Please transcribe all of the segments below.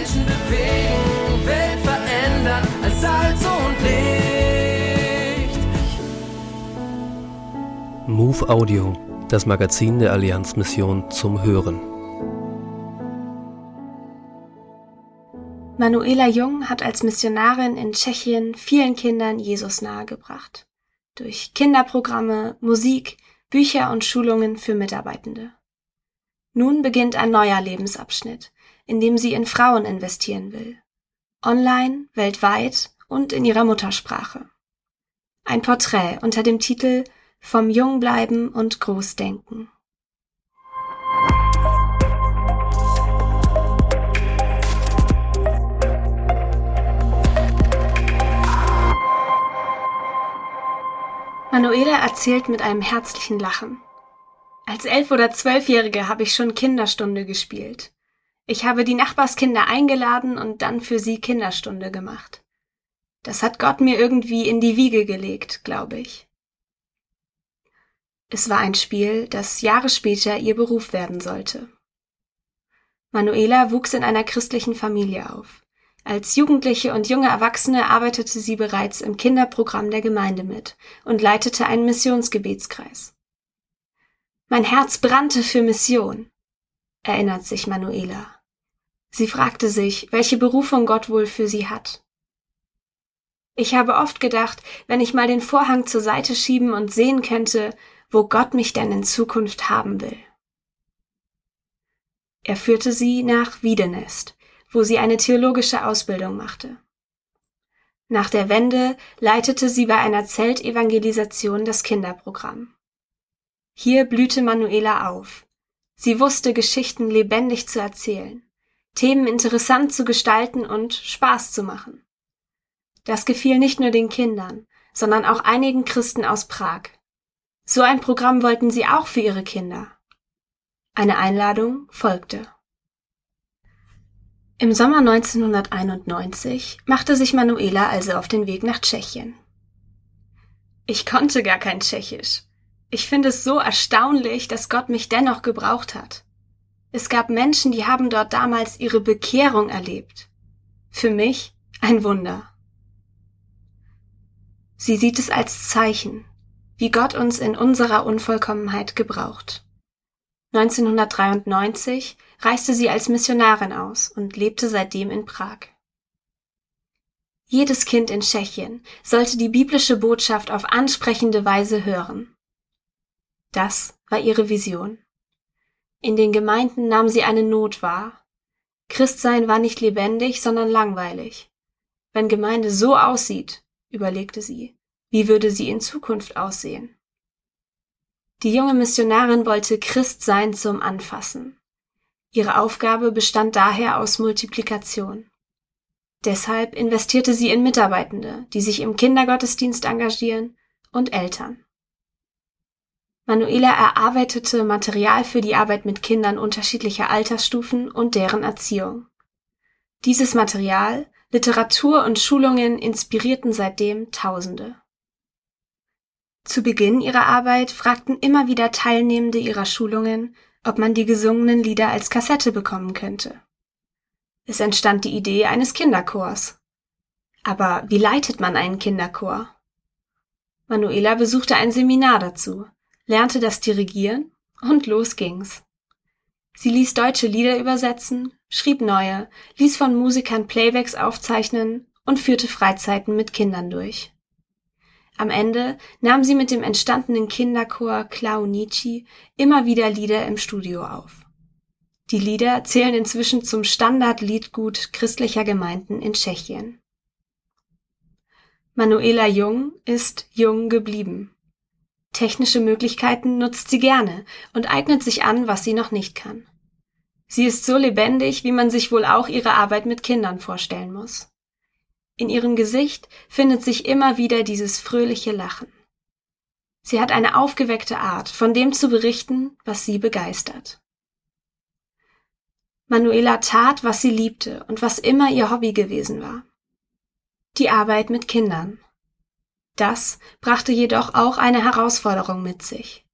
Menschen bewegen, Welt verändern als Salz und Licht. Move Audio, das Magazin der Allianzmission zum Hören. Manuela Jung hat als Missionarin in Tschechien vielen Kindern Jesus nahegebracht. Durch Kinderprogramme, Musik, Bücher und Schulungen für Mitarbeitende. Nun beginnt ein neuer Lebensabschnitt, in dem sie in Frauen investieren will. Online, weltweit und in ihrer Muttersprache. Ein Porträt unter dem Titel Vom Jungbleiben und Großdenken. Manuela erzählt mit einem herzlichen Lachen. Als elf- oder zwölfjährige habe ich schon Kinderstunde gespielt. Ich habe die Nachbarskinder eingeladen und dann für sie Kinderstunde gemacht. Das hat Gott mir irgendwie in die Wiege gelegt, glaube ich. Es war ein Spiel, das Jahre später ihr Beruf werden sollte. Manuela wuchs in einer christlichen Familie auf. Als Jugendliche und junge Erwachsene arbeitete sie bereits im Kinderprogramm der Gemeinde mit und leitete einen Missionsgebetskreis. Mein Herz brannte für Mission, erinnert sich Manuela. Sie fragte sich, welche Berufung Gott wohl für sie hat. Ich habe oft gedacht, wenn ich mal den Vorhang zur Seite schieben und sehen könnte, wo Gott mich denn in Zukunft haben will. Er führte sie nach Wiedenest, wo sie eine theologische Ausbildung machte. Nach der Wende leitete sie bei einer Zeltevangelisation das Kinderprogramm. Hier blühte Manuela auf. Sie wusste Geschichten lebendig zu erzählen, Themen interessant zu gestalten und Spaß zu machen. Das gefiel nicht nur den Kindern, sondern auch einigen Christen aus Prag. So ein Programm wollten sie auch für ihre Kinder. Eine Einladung folgte. Im Sommer 1991 machte sich Manuela also auf den Weg nach Tschechien. Ich konnte gar kein Tschechisch. Ich finde es so erstaunlich, dass Gott mich dennoch gebraucht hat. Es gab Menschen, die haben dort damals ihre Bekehrung erlebt. Für mich ein Wunder. Sie sieht es als Zeichen, wie Gott uns in unserer Unvollkommenheit gebraucht. 1993 reiste sie als Missionarin aus und lebte seitdem in Prag. Jedes Kind in Tschechien sollte die biblische Botschaft auf ansprechende Weise hören. Das war ihre Vision. In den Gemeinden nahm sie eine Not wahr. Christsein war nicht lebendig, sondern langweilig. Wenn Gemeinde so aussieht, überlegte sie, wie würde sie in Zukunft aussehen? Die junge Missionarin wollte Christsein zum Anfassen. Ihre Aufgabe bestand daher aus Multiplikation. Deshalb investierte sie in Mitarbeitende, die sich im Kindergottesdienst engagieren, und Eltern. Manuela erarbeitete Material für die Arbeit mit Kindern unterschiedlicher Altersstufen und deren Erziehung. Dieses Material, Literatur und Schulungen inspirierten seitdem Tausende. Zu Beginn ihrer Arbeit fragten immer wieder Teilnehmende ihrer Schulungen, ob man die gesungenen Lieder als Kassette bekommen könnte. Es entstand die Idee eines Kinderchors. Aber wie leitet man einen Kinderchor? Manuela besuchte ein Seminar dazu, lernte das Dirigieren und los ging's. Sie ließ deutsche Lieder übersetzen, schrieb neue, ließ von Musikern Playbacks aufzeichnen und führte Freizeiten mit Kindern durch. Am Ende nahm sie mit dem entstandenen Kinderchor Klaunici immer wieder Lieder im Studio auf. Die Lieder zählen inzwischen zum Standardliedgut christlicher Gemeinden in Tschechien. Manuela Jung ist jung geblieben. Technische Möglichkeiten nutzt sie gerne und eignet sich an, was sie noch nicht kann. Sie ist so lebendig, wie man sich wohl auch ihre Arbeit mit Kindern vorstellen muss. In ihrem Gesicht findet sich immer wieder dieses fröhliche Lachen. Sie hat eine aufgeweckte Art, von dem zu berichten, was sie begeistert. Manuela tat, was sie liebte und was immer ihr Hobby gewesen war. Die Arbeit mit Kindern. Das brachte jedoch auch eine Herausforderung mit sich.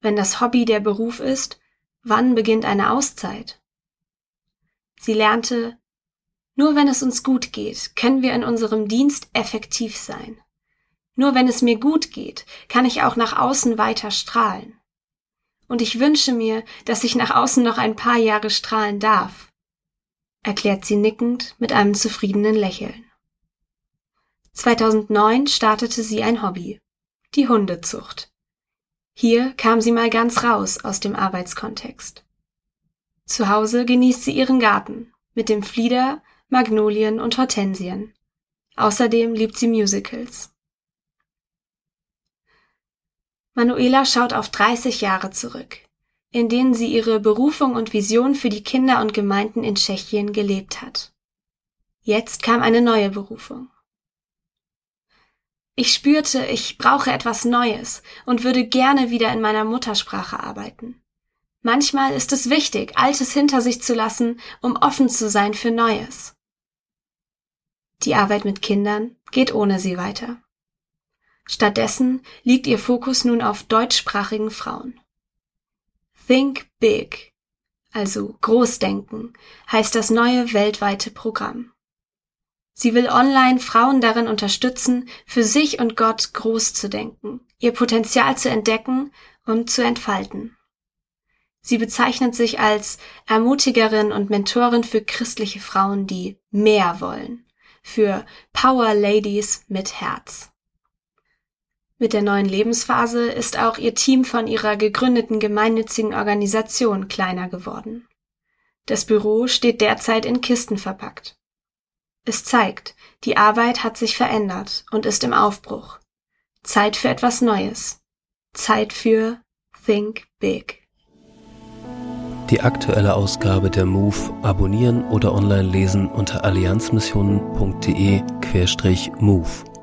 Wenn das Hobby der Beruf ist, wann beginnt eine Auszeit? Sie lernte, Nur wenn es uns gut geht, können wir in unserem Dienst effektiv sein. Nur wenn es mir gut geht, kann ich auch nach außen weiter strahlen. Und ich wünsche mir, dass ich nach außen noch ein paar Jahre strahlen darf, erklärt sie nickend mit einem zufriedenen Lächeln. 2009 startete sie ein Hobby, die Hundezucht. Hier kam sie mal ganz raus aus dem Arbeitskontext. Zu Hause genießt sie ihren Garten mit dem Flieder, Magnolien und Hortensien. Außerdem liebt sie Musicals. Manuela schaut auf 30 Jahre zurück, in denen sie ihre Berufung und Vision für die Kinder und Gemeinden in Tschechien gelebt hat. Jetzt kam eine neue Berufung. Ich spürte, ich brauche etwas Neues und würde gerne wieder in meiner Muttersprache arbeiten. Manchmal ist es wichtig, Altes hinter sich zu lassen, um offen zu sein für Neues. Die Arbeit mit Kindern geht ohne sie weiter. Stattdessen liegt ihr Fokus nun auf deutschsprachigen Frauen. Think Big, also Großdenken, heißt das neue weltweite Programm. Sie will online Frauen darin unterstützen, für sich und Gott groß zu denken, ihr Potenzial zu entdecken und zu entfalten. Sie bezeichnet sich als Ermutigerin und Mentorin für christliche Frauen, die mehr wollen, für Power Ladies mit Herz. Mit der neuen Lebensphase ist auch ihr Team von ihrer gegründeten gemeinnützigen Organisation kleiner geworden. Das Büro steht derzeit in Kisten verpackt. Es zeigt, die Arbeit hat sich verändert und ist im Aufbruch. Zeit für etwas Neues. Zeit für Think Big. Die aktuelle Ausgabe der MOVE abonnieren oder online lesen unter allianzmissionen.de-MOVE.